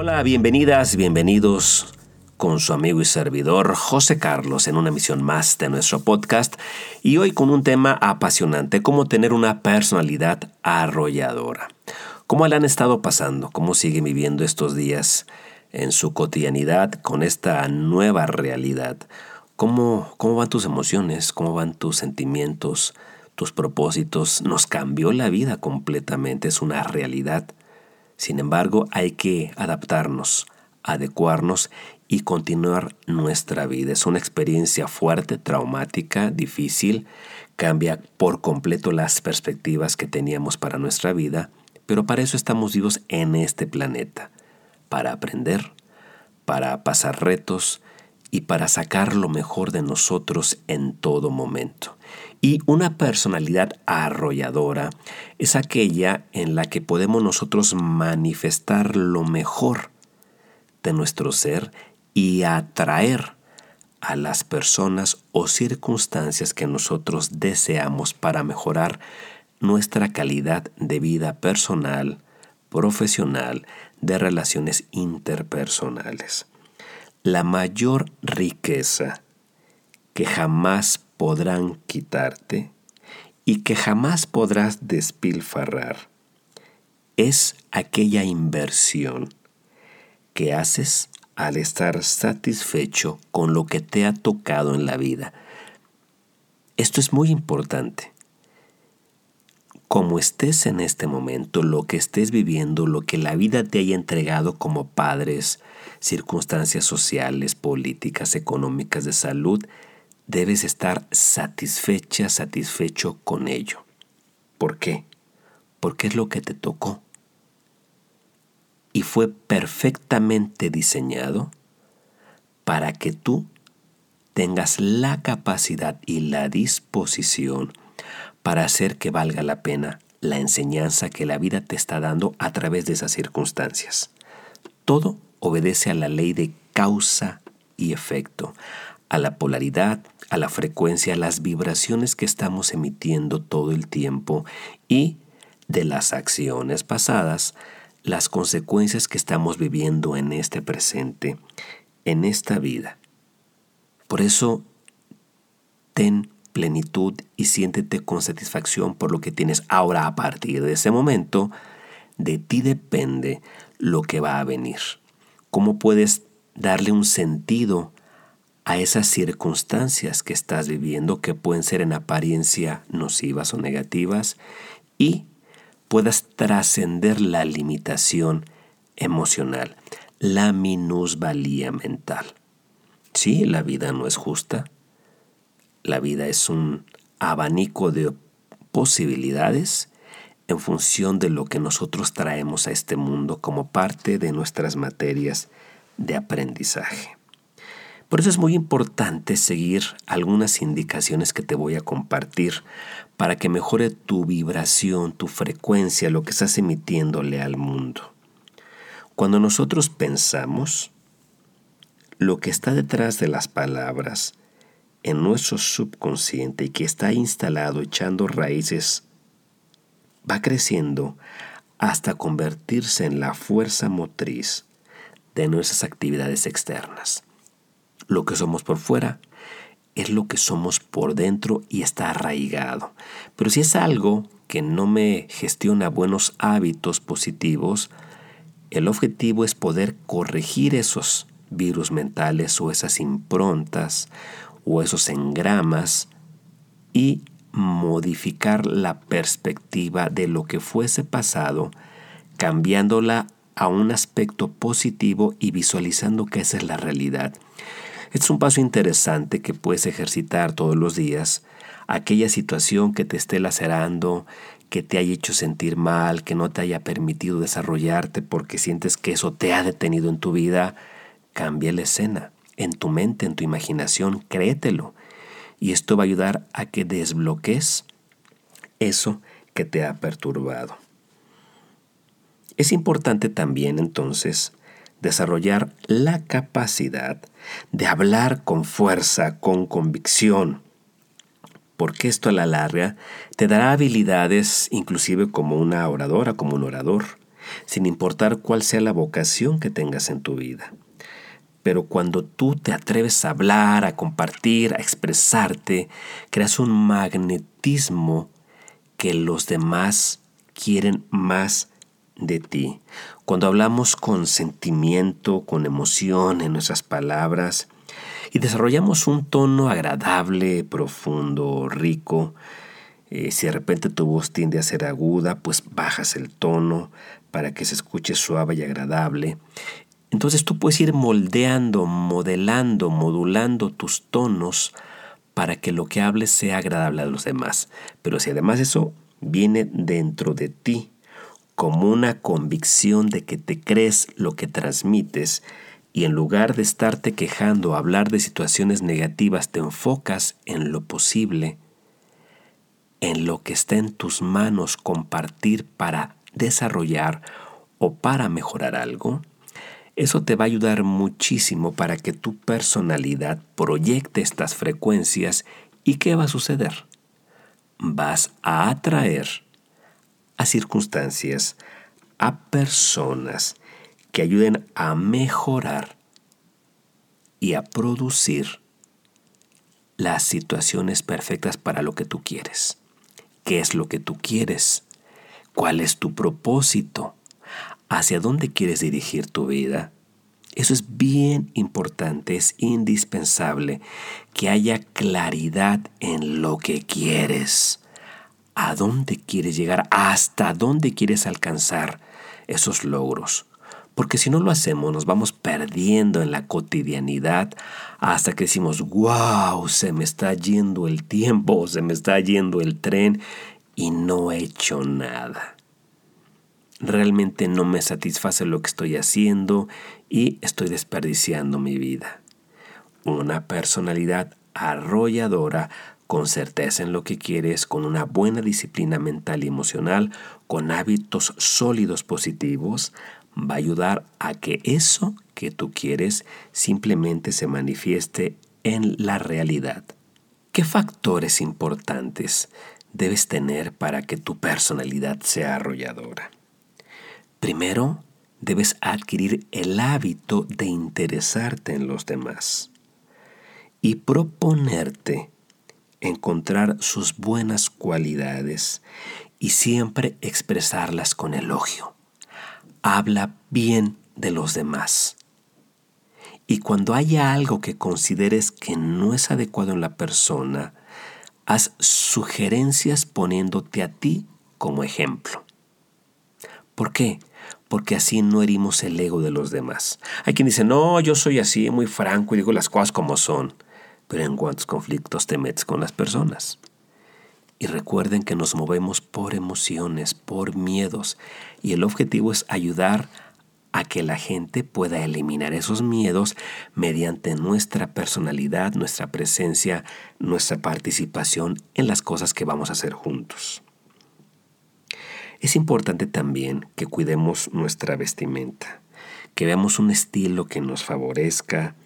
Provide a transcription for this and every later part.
Hola, bienvenidas, bienvenidos con su amigo y servidor José Carlos en una emisión más de nuestro podcast y hoy con un tema apasionante, cómo tener una personalidad arrolladora. ¿Cómo le han estado pasando? ¿Cómo sigue viviendo estos días en su cotidianidad con esta nueva realidad? ¿Cómo, cómo van tus emociones? ¿Cómo van tus sentimientos? ¿Tus propósitos? Nos cambió la vida completamente, es una realidad. Sin embargo, hay que adaptarnos, adecuarnos y continuar nuestra vida. Es una experiencia fuerte, traumática, difícil, cambia por completo las perspectivas que teníamos para nuestra vida, pero para eso estamos vivos en este planeta, para aprender, para pasar retos y para sacar lo mejor de nosotros en todo momento. Y una personalidad arrolladora es aquella en la que podemos nosotros manifestar lo mejor de nuestro ser y atraer a las personas o circunstancias que nosotros deseamos para mejorar nuestra calidad de vida personal, profesional, de relaciones interpersonales. La mayor riqueza que jamás podrán quitarte y que jamás podrás despilfarrar. Es aquella inversión que haces al estar satisfecho con lo que te ha tocado en la vida. Esto es muy importante. Como estés en este momento, lo que estés viviendo, lo que la vida te haya entregado como padres, circunstancias sociales, políticas, económicas, de salud, debes estar satisfecha, satisfecho con ello. ¿Por qué? Porque es lo que te tocó. Y fue perfectamente diseñado para que tú tengas la capacidad y la disposición para hacer que valga la pena la enseñanza que la vida te está dando a través de esas circunstancias. Todo obedece a la ley de causa y efecto, a la polaridad, a la frecuencia, a las vibraciones que estamos emitiendo todo el tiempo y de las acciones pasadas, las consecuencias que estamos viviendo en este presente, en esta vida. Por eso, ten plenitud y siéntete con satisfacción por lo que tienes ahora a partir de ese momento. De ti depende lo que va a venir. ¿Cómo puedes darle un sentido a esas circunstancias que estás viviendo que pueden ser en apariencia nocivas o negativas y puedas trascender la limitación emocional, la minusvalía mental. Sí, la vida no es justa. La vida es un abanico de posibilidades en función de lo que nosotros traemos a este mundo como parte de nuestras materias de aprendizaje. Por eso es muy importante seguir algunas indicaciones que te voy a compartir para que mejore tu vibración, tu frecuencia, lo que estás emitiéndole al mundo. Cuando nosotros pensamos, lo que está detrás de las palabras en nuestro subconsciente y que está instalado echando raíces, va creciendo hasta convertirse en la fuerza motriz de nuestras actividades externas. Lo que somos por fuera es lo que somos por dentro y está arraigado. Pero si es algo que no me gestiona buenos hábitos positivos, el objetivo es poder corregir esos virus mentales o esas improntas o esos engramas y modificar la perspectiva de lo que fuese pasado, cambiándola a un aspecto positivo y visualizando que esa es la realidad. Este es un paso interesante que puedes ejercitar todos los días. Aquella situación que te esté lacerando, que te haya hecho sentir mal, que no te haya permitido desarrollarte porque sientes que eso te ha detenido en tu vida, cambia la escena. En tu mente, en tu imaginación, créetelo. Y esto va a ayudar a que desbloques eso que te ha perturbado. Es importante también entonces desarrollar la capacidad de hablar con fuerza, con convicción, porque esto a la larga te dará habilidades inclusive como una oradora, como un orador, sin importar cuál sea la vocación que tengas en tu vida. Pero cuando tú te atreves a hablar, a compartir, a expresarte, creas un magnetismo que los demás quieren más de ti. Cuando hablamos con sentimiento, con emoción en nuestras palabras y desarrollamos un tono agradable, profundo, rico, eh, si de repente tu voz tiende a ser aguda, pues bajas el tono para que se escuche suave y agradable. Entonces tú puedes ir moldeando, modelando, modulando tus tonos para que lo que hables sea agradable a los demás. Pero si además eso viene dentro de ti como una convicción de que te crees lo que transmites y en lugar de estarte quejando o hablar de situaciones negativas te enfocas en lo posible, en lo que está en tus manos compartir para desarrollar o para mejorar algo, eso te va a ayudar muchísimo para que tu personalidad proyecte estas frecuencias y ¿qué va a suceder? Vas a atraer a circunstancias, a personas que ayuden a mejorar y a producir las situaciones perfectas para lo que tú quieres. ¿Qué es lo que tú quieres? ¿Cuál es tu propósito? ¿Hacia dónde quieres dirigir tu vida? Eso es bien importante, es indispensable que haya claridad en lo que quieres a dónde quieres llegar, hasta dónde quieres alcanzar esos logros. Porque si no lo hacemos, nos vamos perdiendo en la cotidianidad hasta que decimos, wow, se me está yendo el tiempo, se me está yendo el tren y no he hecho nada. Realmente no me satisface lo que estoy haciendo y estoy desperdiciando mi vida. Una personalidad arrolladora con certeza en lo que quieres, con una buena disciplina mental y emocional, con hábitos sólidos positivos, va a ayudar a que eso que tú quieres simplemente se manifieste en la realidad. ¿Qué factores importantes debes tener para que tu personalidad sea arrolladora? Primero, debes adquirir el hábito de interesarte en los demás y proponerte encontrar sus buenas cualidades y siempre expresarlas con elogio. Habla bien de los demás. Y cuando haya algo que consideres que no es adecuado en la persona, haz sugerencias poniéndote a ti como ejemplo. ¿Por qué? Porque así no herimos el ego de los demás. Hay quien dice, no, yo soy así, muy franco y digo las cosas como son pero en cuántos conflictos te metes con las personas. Y recuerden que nos movemos por emociones, por miedos, y el objetivo es ayudar a que la gente pueda eliminar esos miedos mediante nuestra personalidad, nuestra presencia, nuestra participación en las cosas que vamos a hacer juntos. Es importante también que cuidemos nuestra vestimenta, que veamos un estilo que nos favorezca,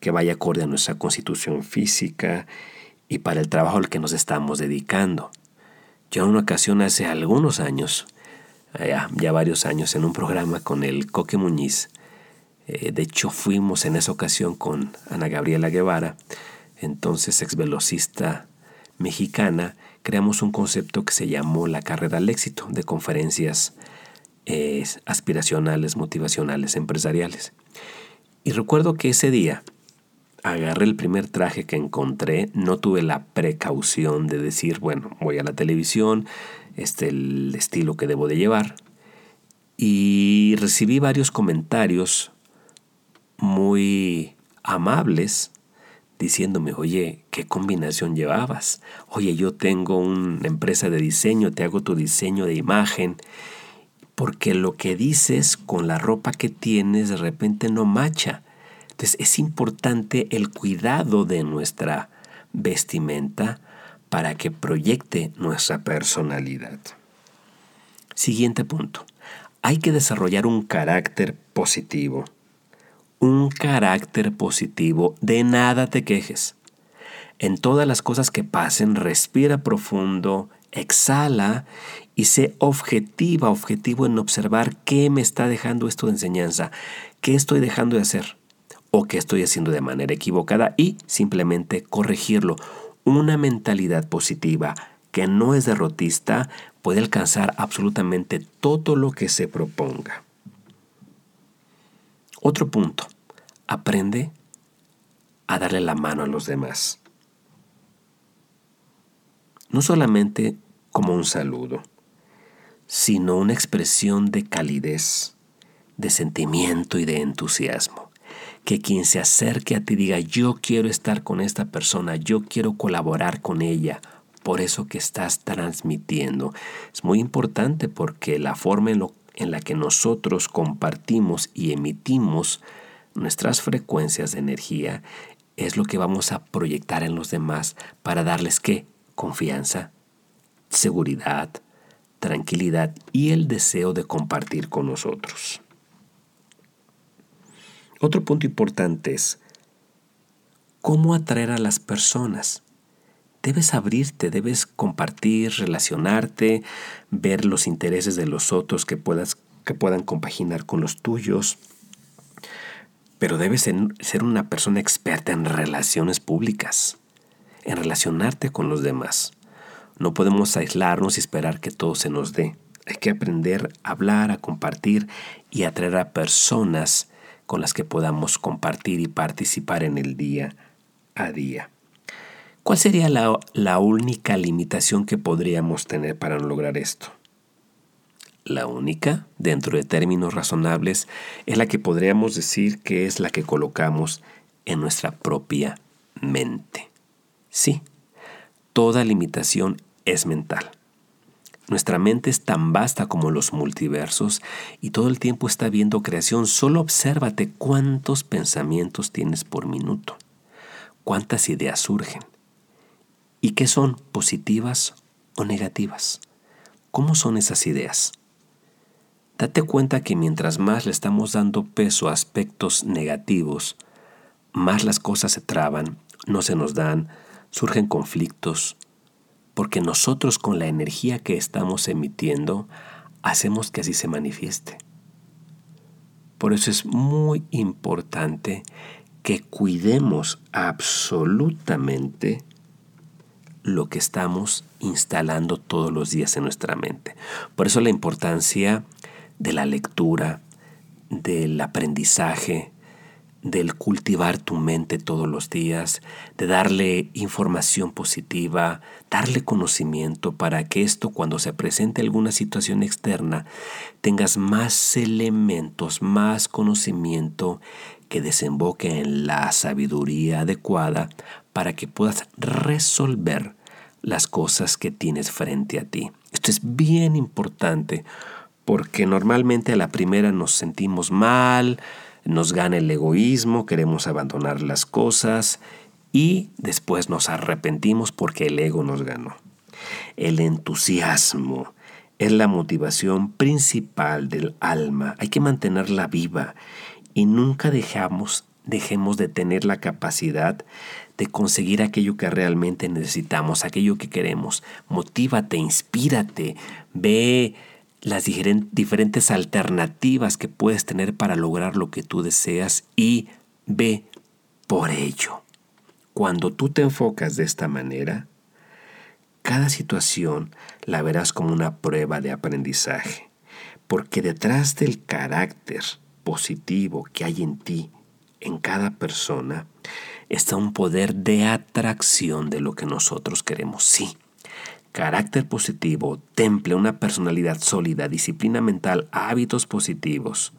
que vaya acorde a nuestra constitución física y para el trabajo al que nos estamos dedicando. Yo en una ocasión hace algunos años, ya, ya varios años, en un programa con el Coque Muñiz, eh, de hecho fuimos en esa ocasión con Ana Gabriela Guevara, entonces ex velocista mexicana, creamos un concepto que se llamó la carrera al éxito de conferencias eh, aspiracionales, motivacionales, empresariales. Y recuerdo que ese día agarré el primer traje que encontré, no tuve la precaución de decir, bueno, voy a la televisión, este el estilo que debo de llevar. Y recibí varios comentarios muy amables diciéndome, oye, ¿qué combinación llevabas? Oye, yo tengo una empresa de diseño, te hago tu diseño de imagen, porque lo que dices con la ropa que tienes de repente no macha. Entonces es importante el cuidado de nuestra vestimenta para que proyecte nuestra personalidad. Siguiente punto. Hay que desarrollar un carácter positivo. Un carácter positivo. De nada te quejes. En todas las cosas que pasen, respira profundo exhala y sé objetiva, objetivo en observar qué me está dejando esto de enseñanza, qué estoy dejando de hacer o qué estoy haciendo de manera equivocada y simplemente corregirlo. Una mentalidad positiva que no es derrotista puede alcanzar absolutamente todo lo que se proponga. Otro punto, aprende a darle la mano a los demás. No solamente como un saludo, sino una expresión de calidez, de sentimiento y de entusiasmo. Que quien se acerque a ti diga, yo quiero estar con esta persona, yo quiero colaborar con ella, por eso que estás transmitiendo. Es muy importante porque la forma en, en la que nosotros compartimos y emitimos nuestras frecuencias de energía es lo que vamos a proyectar en los demás para darles qué? Confianza, seguridad, tranquilidad y el deseo de compartir con nosotros. Otro punto importante es cómo atraer a las personas. Debes abrirte, debes compartir, relacionarte, ver los intereses de los otros que, puedas, que puedan compaginar con los tuyos. Pero debes ser una persona experta en relaciones públicas, en relacionarte con los demás. No podemos aislarnos y esperar que todo se nos dé. Hay que aprender a hablar, a compartir y atraer a personas con las que podamos compartir y participar en el día a día. ¿Cuál sería la, la única limitación que podríamos tener para lograr esto? La única, dentro de términos razonables, es la que podríamos decir que es la que colocamos en nuestra propia mente. Sí, toda limitación es mental. Nuestra mente es tan vasta como los multiversos y todo el tiempo está viendo creación. Solo obsérvate cuántos pensamientos tienes por minuto, cuántas ideas surgen y qué son positivas o negativas. ¿Cómo son esas ideas? Date cuenta que mientras más le estamos dando peso a aspectos negativos, más las cosas se traban, no se nos dan, surgen conflictos, porque nosotros con la energía que estamos emitiendo hacemos que así se manifieste. Por eso es muy importante que cuidemos absolutamente lo que estamos instalando todos los días en nuestra mente. Por eso la importancia de la lectura, del aprendizaje, del cultivar tu mente todos los días, de darle información positiva, darle conocimiento para que esto cuando se presente alguna situación externa tengas más elementos, más conocimiento que desemboque en la sabiduría adecuada para que puedas resolver las cosas que tienes frente a ti. Esto es bien importante porque normalmente a la primera nos sentimos mal, nos gana el egoísmo, queremos abandonar las cosas y después nos arrepentimos porque el ego nos ganó. El entusiasmo es la motivación principal del alma. Hay que mantenerla viva y nunca dejamos, dejemos de tener la capacidad de conseguir aquello que realmente necesitamos, aquello que queremos. Motívate, inspírate, ve las diferentes alternativas que puedes tener para lograr lo que tú deseas y ve por ello. Cuando tú te enfocas de esta manera, cada situación la verás como una prueba de aprendizaje, porque detrás del carácter positivo que hay en ti, en cada persona, está un poder de atracción de lo que nosotros queremos. Sí, carácter positivo, temple, una personalidad sólida, disciplina mental, hábitos positivos.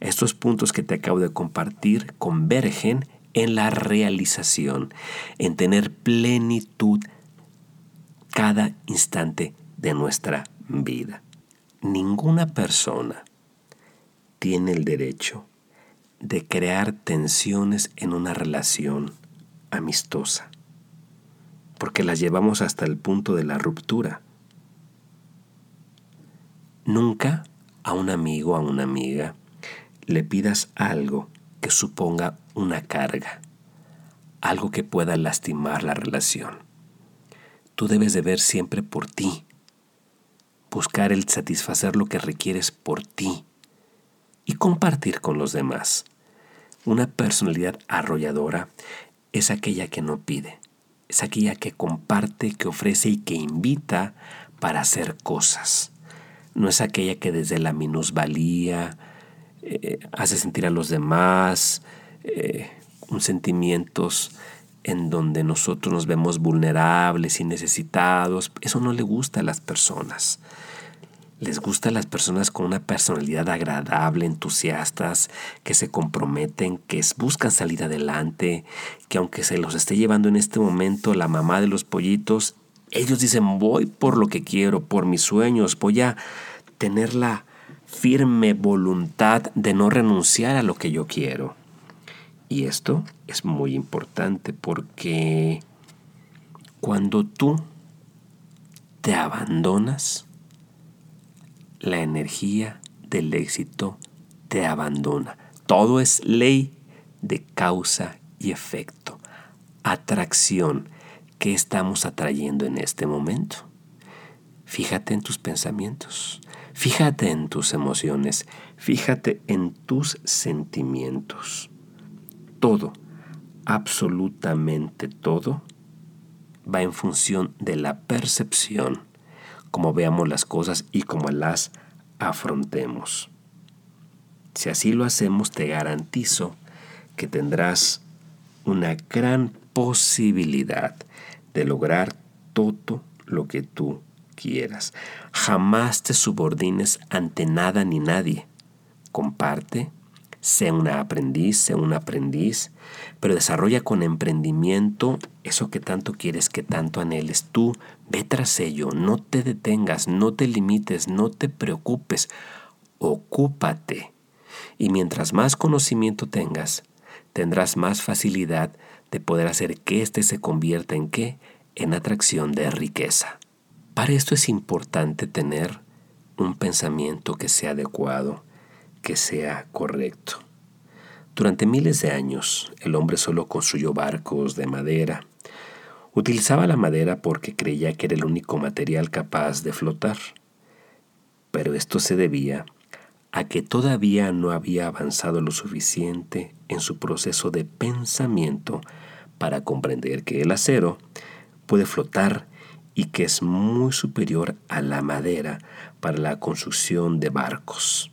Estos puntos que te acabo de compartir convergen en la realización, en tener plenitud cada instante de nuestra vida. Ninguna persona tiene el derecho de crear tensiones en una relación amistosa porque las llevamos hasta el punto de la ruptura. Nunca a un amigo a una amiga le pidas algo que suponga una carga, algo que pueda lastimar la relación. tú debes de ver siempre por ti, buscar el satisfacer lo que requieres por ti y compartir con los demás. Una personalidad arrolladora es aquella que no pide, es aquella que comparte, que ofrece y que invita para hacer cosas. No es aquella que desde la minusvalía eh, hace sentir a los demás eh, un sentimientos en donde nosotros nos vemos vulnerables y necesitados. Eso no le gusta a las personas. Les gusta a las personas con una personalidad agradable, entusiastas, que se comprometen, que buscan salir adelante, que aunque se los esté llevando en este momento la mamá de los pollitos, ellos dicen voy por lo que quiero, por mis sueños, voy a tener la firme voluntad de no renunciar a lo que yo quiero. Y esto es muy importante porque cuando tú te abandonas, la energía del éxito te abandona. Todo es ley de causa y efecto. Atracción. ¿Qué estamos atrayendo en este momento? Fíjate en tus pensamientos, fíjate en tus emociones, fíjate en tus sentimientos. Todo, absolutamente todo, va en función de la percepción como veamos las cosas y como las afrontemos. Si así lo hacemos, te garantizo que tendrás una gran posibilidad de lograr todo lo que tú quieras. Jamás te subordines ante nada ni nadie. Comparte, Sé una aprendiz, sé un aprendiz, pero desarrolla con emprendimiento eso que tanto quieres, que tanto anheles. Tú ve tras ello, no te detengas, no te limites, no te preocupes, ocúpate. Y mientras más conocimiento tengas, tendrás más facilidad de poder hacer que éste se convierta en qué? En atracción de riqueza. Para esto es importante tener un pensamiento que sea adecuado, que sea correcto. Durante miles de años, el hombre solo construyó barcos de madera. Utilizaba la madera porque creía que era el único material capaz de flotar. Pero esto se debía a que todavía no había avanzado lo suficiente en su proceso de pensamiento para comprender que el acero puede flotar y que es muy superior a la madera para la construcción de barcos.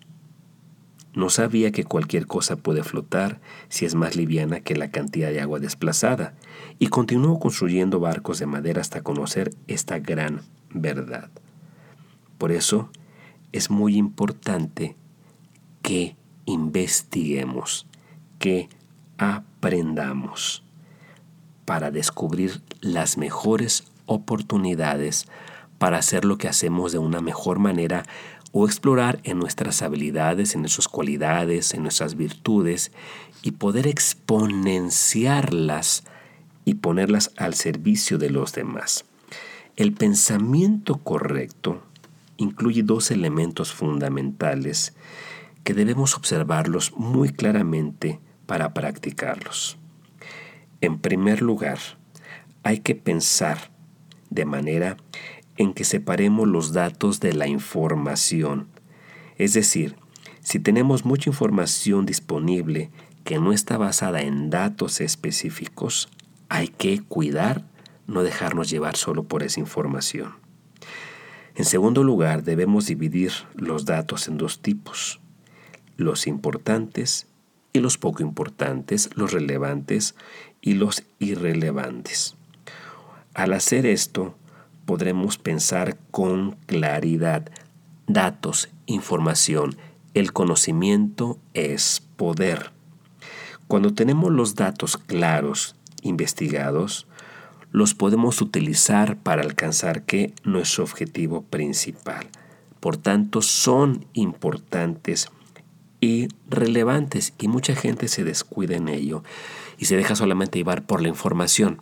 No sabía que cualquier cosa puede flotar si es más liviana que la cantidad de agua desplazada, y continuó construyendo barcos de madera hasta conocer esta gran verdad. Por eso es muy importante que investiguemos, que aprendamos para descubrir las mejores oportunidades para hacer lo que hacemos de una mejor manera o explorar en nuestras habilidades, en nuestras cualidades, en nuestras virtudes y poder exponenciarlas y ponerlas al servicio de los demás. El pensamiento correcto incluye dos elementos fundamentales que debemos observarlos muy claramente para practicarlos. En primer lugar, hay que pensar de manera en que separemos los datos de la información. Es decir, si tenemos mucha información disponible que no está basada en datos específicos, hay que cuidar no dejarnos llevar solo por esa información. En segundo lugar, debemos dividir los datos en dos tipos, los importantes y los poco importantes, los relevantes y los irrelevantes. Al hacer esto, podremos pensar con claridad. Datos, información, el conocimiento es poder. Cuando tenemos los datos claros, investigados, los podemos utilizar para alcanzar que nuestro objetivo principal. Por tanto, son importantes y relevantes y mucha gente se descuida en ello y se deja solamente llevar por la información.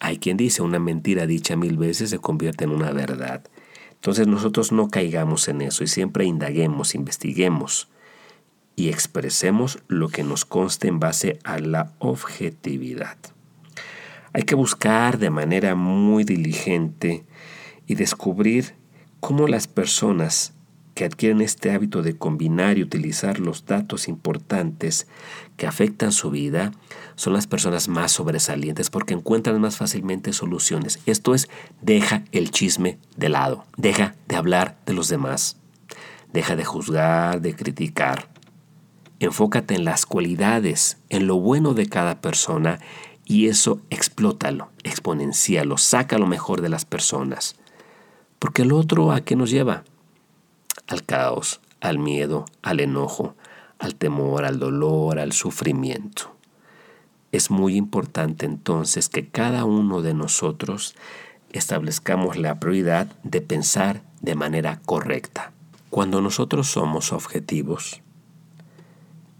Hay quien dice una mentira dicha mil veces se convierte en una verdad. Entonces nosotros no caigamos en eso y siempre indaguemos, investiguemos y expresemos lo que nos conste en base a la objetividad. Hay que buscar de manera muy diligente y descubrir cómo las personas que adquieren este hábito de combinar y utilizar los datos importantes que afectan su vida son las personas más sobresalientes porque encuentran más fácilmente soluciones. Esto es, deja el chisme de lado, deja de hablar de los demás, deja de juzgar, de criticar. Enfócate en las cualidades, en lo bueno de cada persona y eso explótalo, exponencialo, saca lo mejor de las personas. Porque el otro a qué nos lleva? Al caos, al miedo, al enojo, al temor, al dolor, al sufrimiento. Es muy importante entonces que cada uno de nosotros establezcamos la prioridad de pensar de manera correcta. Cuando nosotros somos objetivos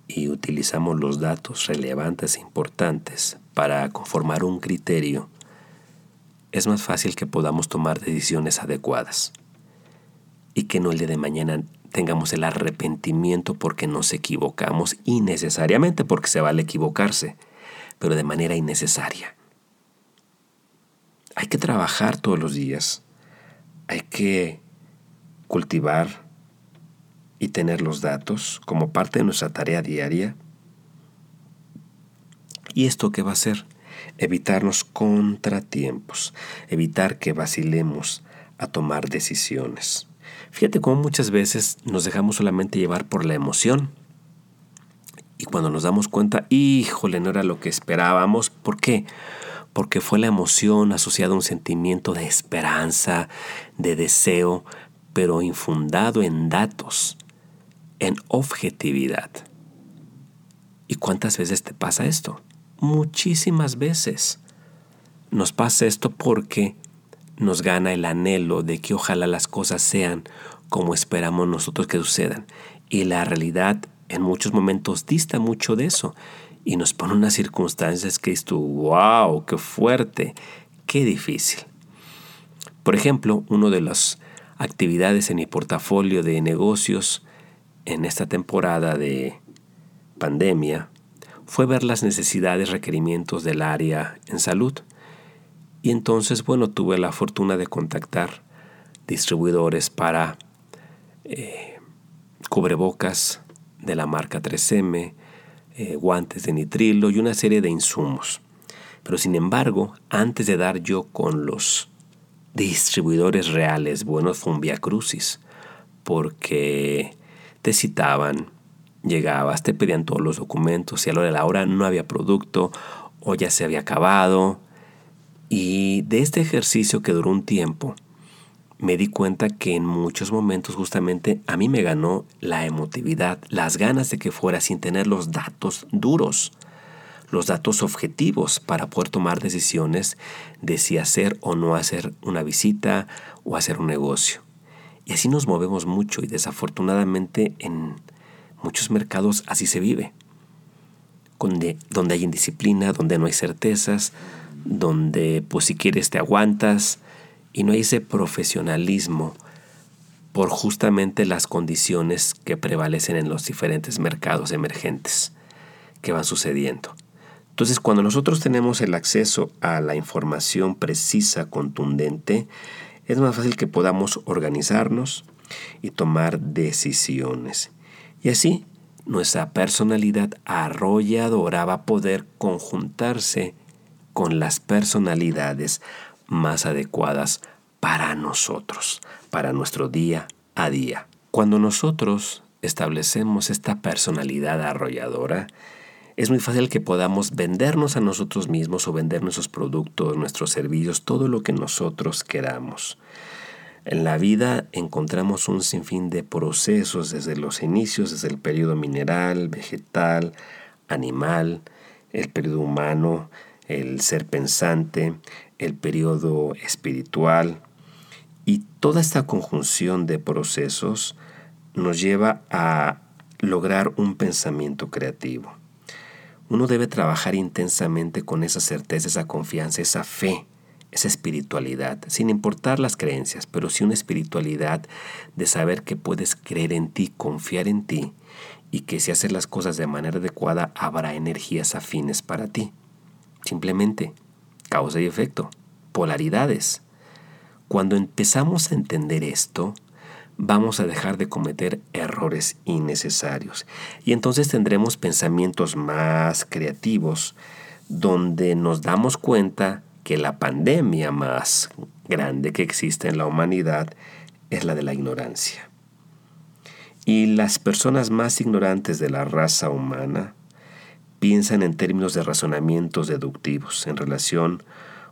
y utilizamos los datos relevantes e importantes para conformar un criterio, es más fácil que podamos tomar decisiones adecuadas y que no el día de mañana tengamos el arrepentimiento porque nos equivocamos innecesariamente, porque se vale equivocarse, pero de manera innecesaria. Hay que trabajar todos los días, hay que cultivar y tener los datos como parte de nuestra tarea diaria. ¿Y esto qué va a hacer? Evitarnos contratiempos, evitar que vacilemos a tomar decisiones. Fíjate cómo muchas veces nos dejamos solamente llevar por la emoción. Y cuando nos damos cuenta, híjole, no era lo que esperábamos. ¿Por qué? Porque fue la emoción asociada a un sentimiento de esperanza, de deseo, pero infundado en datos, en objetividad. ¿Y cuántas veces te pasa esto? Muchísimas veces. Nos pasa esto porque nos gana el anhelo de que ojalá las cosas sean como esperamos nosotros que sucedan. Y la realidad en muchos momentos dista mucho de eso y nos pone unas circunstancias que es tu, wow, qué fuerte, qué difícil. Por ejemplo, una de las actividades en mi portafolio de negocios en esta temporada de pandemia fue ver las necesidades, requerimientos del área en salud. Y entonces, bueno, tuve la fortuna de contactar distribuidores para eh, cubrebocas de la marca 3M, eh, guantes de nitrilo y una serie de insumos. Pero sin embargo, antes de dar yo con los distribuidores reales, bueno, fue un via crucis, porque te citaban, llegabas, te pedían todos los documentos y a la hora de la hora no había producto o ya se había acabado y de este ejercicio que duró un tiempo, me di cuenta que en muchos momentos justamente a mí me ganó la emotividad, las ganas de que fuera sin tener los datos duros, los datos objetivos para poder tomar decisiones de si hacer o no hacer una visita o hacer un negocio. Y así nos movemos mucho y desafortunadamente en muchos mercados así se vive, donde, donde hay indisciplina, donde no hay certezas, donde pues si quieres te aguantas y no hay ese profesionalismo por justamente las condiciones que prevalecen en los diferentes mercados emergentes que van sucediendo. Entonces, cuando nosotros tenemos el acceso a la información precisa, contundente, es más fácil que podamos organizarnos y tomar decisiones. Y así, nuestra personalidad arrolladora va a poder conjuntarse con las personalidades más adecuadas para nosotros, para nuestro día a día. Cuando nosotros establecemos esta personalidad arrolladora, es muy fácil que podamos vendernos a nosotros mismos o vender nuestros productos, nuestros servicios, todo lo que nosotros queramos. En la vida encontramos un sinfín de procesos desde los inicios, desde el periodo mineral, vegetal, animal, el periodo humano, el ser pensante, el periodo espiritual y toda esta conjunción de procesos nos lleva a lograr un pensamiento creativo. Uno debe trabajar intensamente con esa certeza, esa confianza, esa fe, esa espiritualidad, sin importar las creencias, pero sí una espiritualidad de saber que puedes creer en ti, confiar en ti y que si haces las cosas de manera adecuada habrá energías afines para ti. Simplemente causa y efecto, polaridades. Cuando empezamos a entender esto, vamos a dejar de cometer errores innecesarios y entonces tendremos pensamientos más creativos donde nos damos cuenta que la pandemia más grande que existe en la humanidad es la de la ignorancia. Y las personas más ignorantes de la raza humana piensan en términos de razonamientos deductivos en relación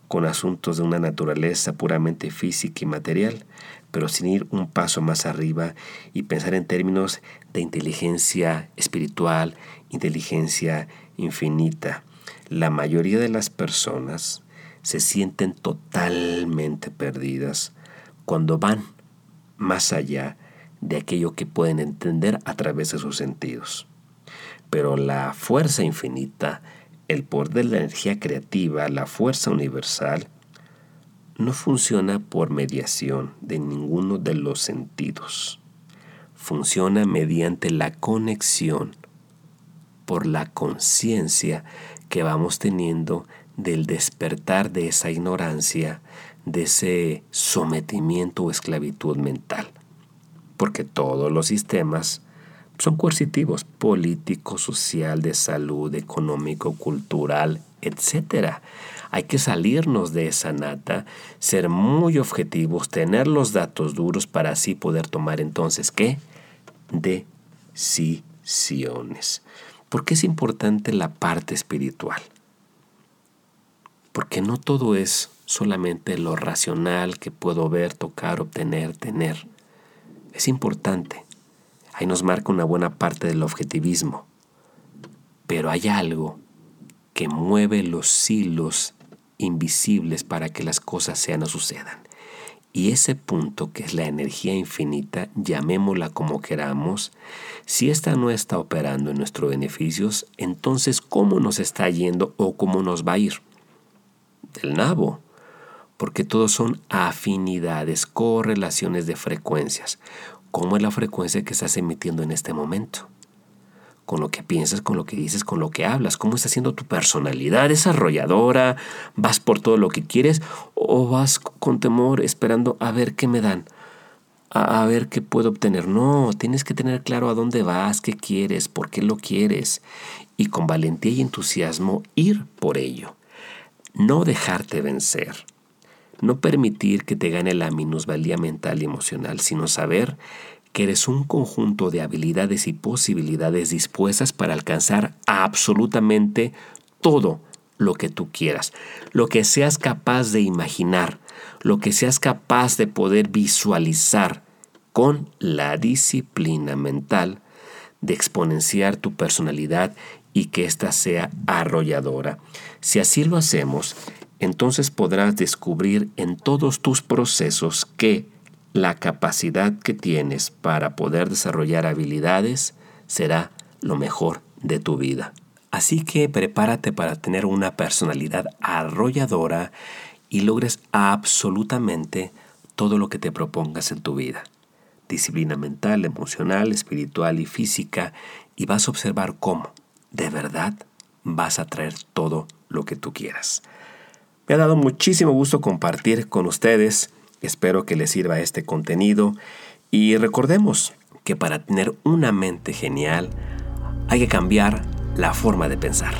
con asuntos de una naturaleza puramente física y material, pero sin ir un paso más arriba y pensar en términos de inteligencia espiritual, inteligencia infinita. La mayoría de las personas se sienten totalmente perdidas cuando van más allá de aquello que pueden entender a través de sus sentidos. Pero la fuerza infinita, el poder de la energía creativa, la fuerza universal, no funciona por mediación de ninguno de los sentidos. Funciona mediante la conexión por la conciencia que vamos teniendo del despertar de esa ignorancia, de ese sometimiento o esclavitud mental. Porque todos los sistemas son coercitivos, político, social, de salud, económico, cultural, etc. Hay que salirnos de esa nata, ser muy objetivos, tener los datos duros para así poder tomar entonces, ¿qué? Decisiones. ¿Por qué es importante la parte espiritual? Porque no todo es solamente lo racional que puedo ver, tocar, obtener, tener. Es importante Ahí nos marca una buena parte del objetivismo. Pero hay algo que mueve los hilos invisibles para que las cosas sean o sucedan. Y ese punto, que es la energía infinita, llamémosla como queramos, si ésta no está operando en nuestros beneficios, entonces ¿cómo nos está yendo o cómo nos va a ir? Del nabo, porque todos son afinidades, correlaciones de frecuencias cómo es la frecuencia que estás emitiendo en este momento. Con lo que piensas, con lo que dices, con lo que hablas, cómo está siendo tu personalidad desarrolladora, vas por todo lo que quieres o vas con temor esperando a ver qué me dan, a, ver qué puedo obtener. No, tienes que tener claro a dónde vas, qué quieres, por qué lo quieres y con valentía y entusiasmo ir por ello. No dejarte vencer no permitir que te gane la minusvalía mental y emocional, sino saber que eres un conjunto de habilidades y posibilidades dispuestas para alcanzar absolutamente todo lo que tú quieras, lo que seas capaz de imaginar, lo que seas capaz de poder visualizar con la disciplina mental de exponenciar tu personalidad y que ésta sea arrolladora. Si así lo hacemos, entonces podrás descubrir en todos tus procesos que la capacidad que tienes para poder desarrollar habilidades será lo mejor de tu vida. Así que prepárate para tener una personalidad arrolladora y logres absolutamente todo lo que te propongas en tu vida. Disciplina mental, emocional, espiritual y física y vas a observar cómo, de verdad, vas a traer todo lo que tú quieras. Me ha dado muchísimo gusto compartir con ustedes. Espero que les sirva este contenido. Y recordemos que para tener una mente genial hay que cambiar la forma de pensar.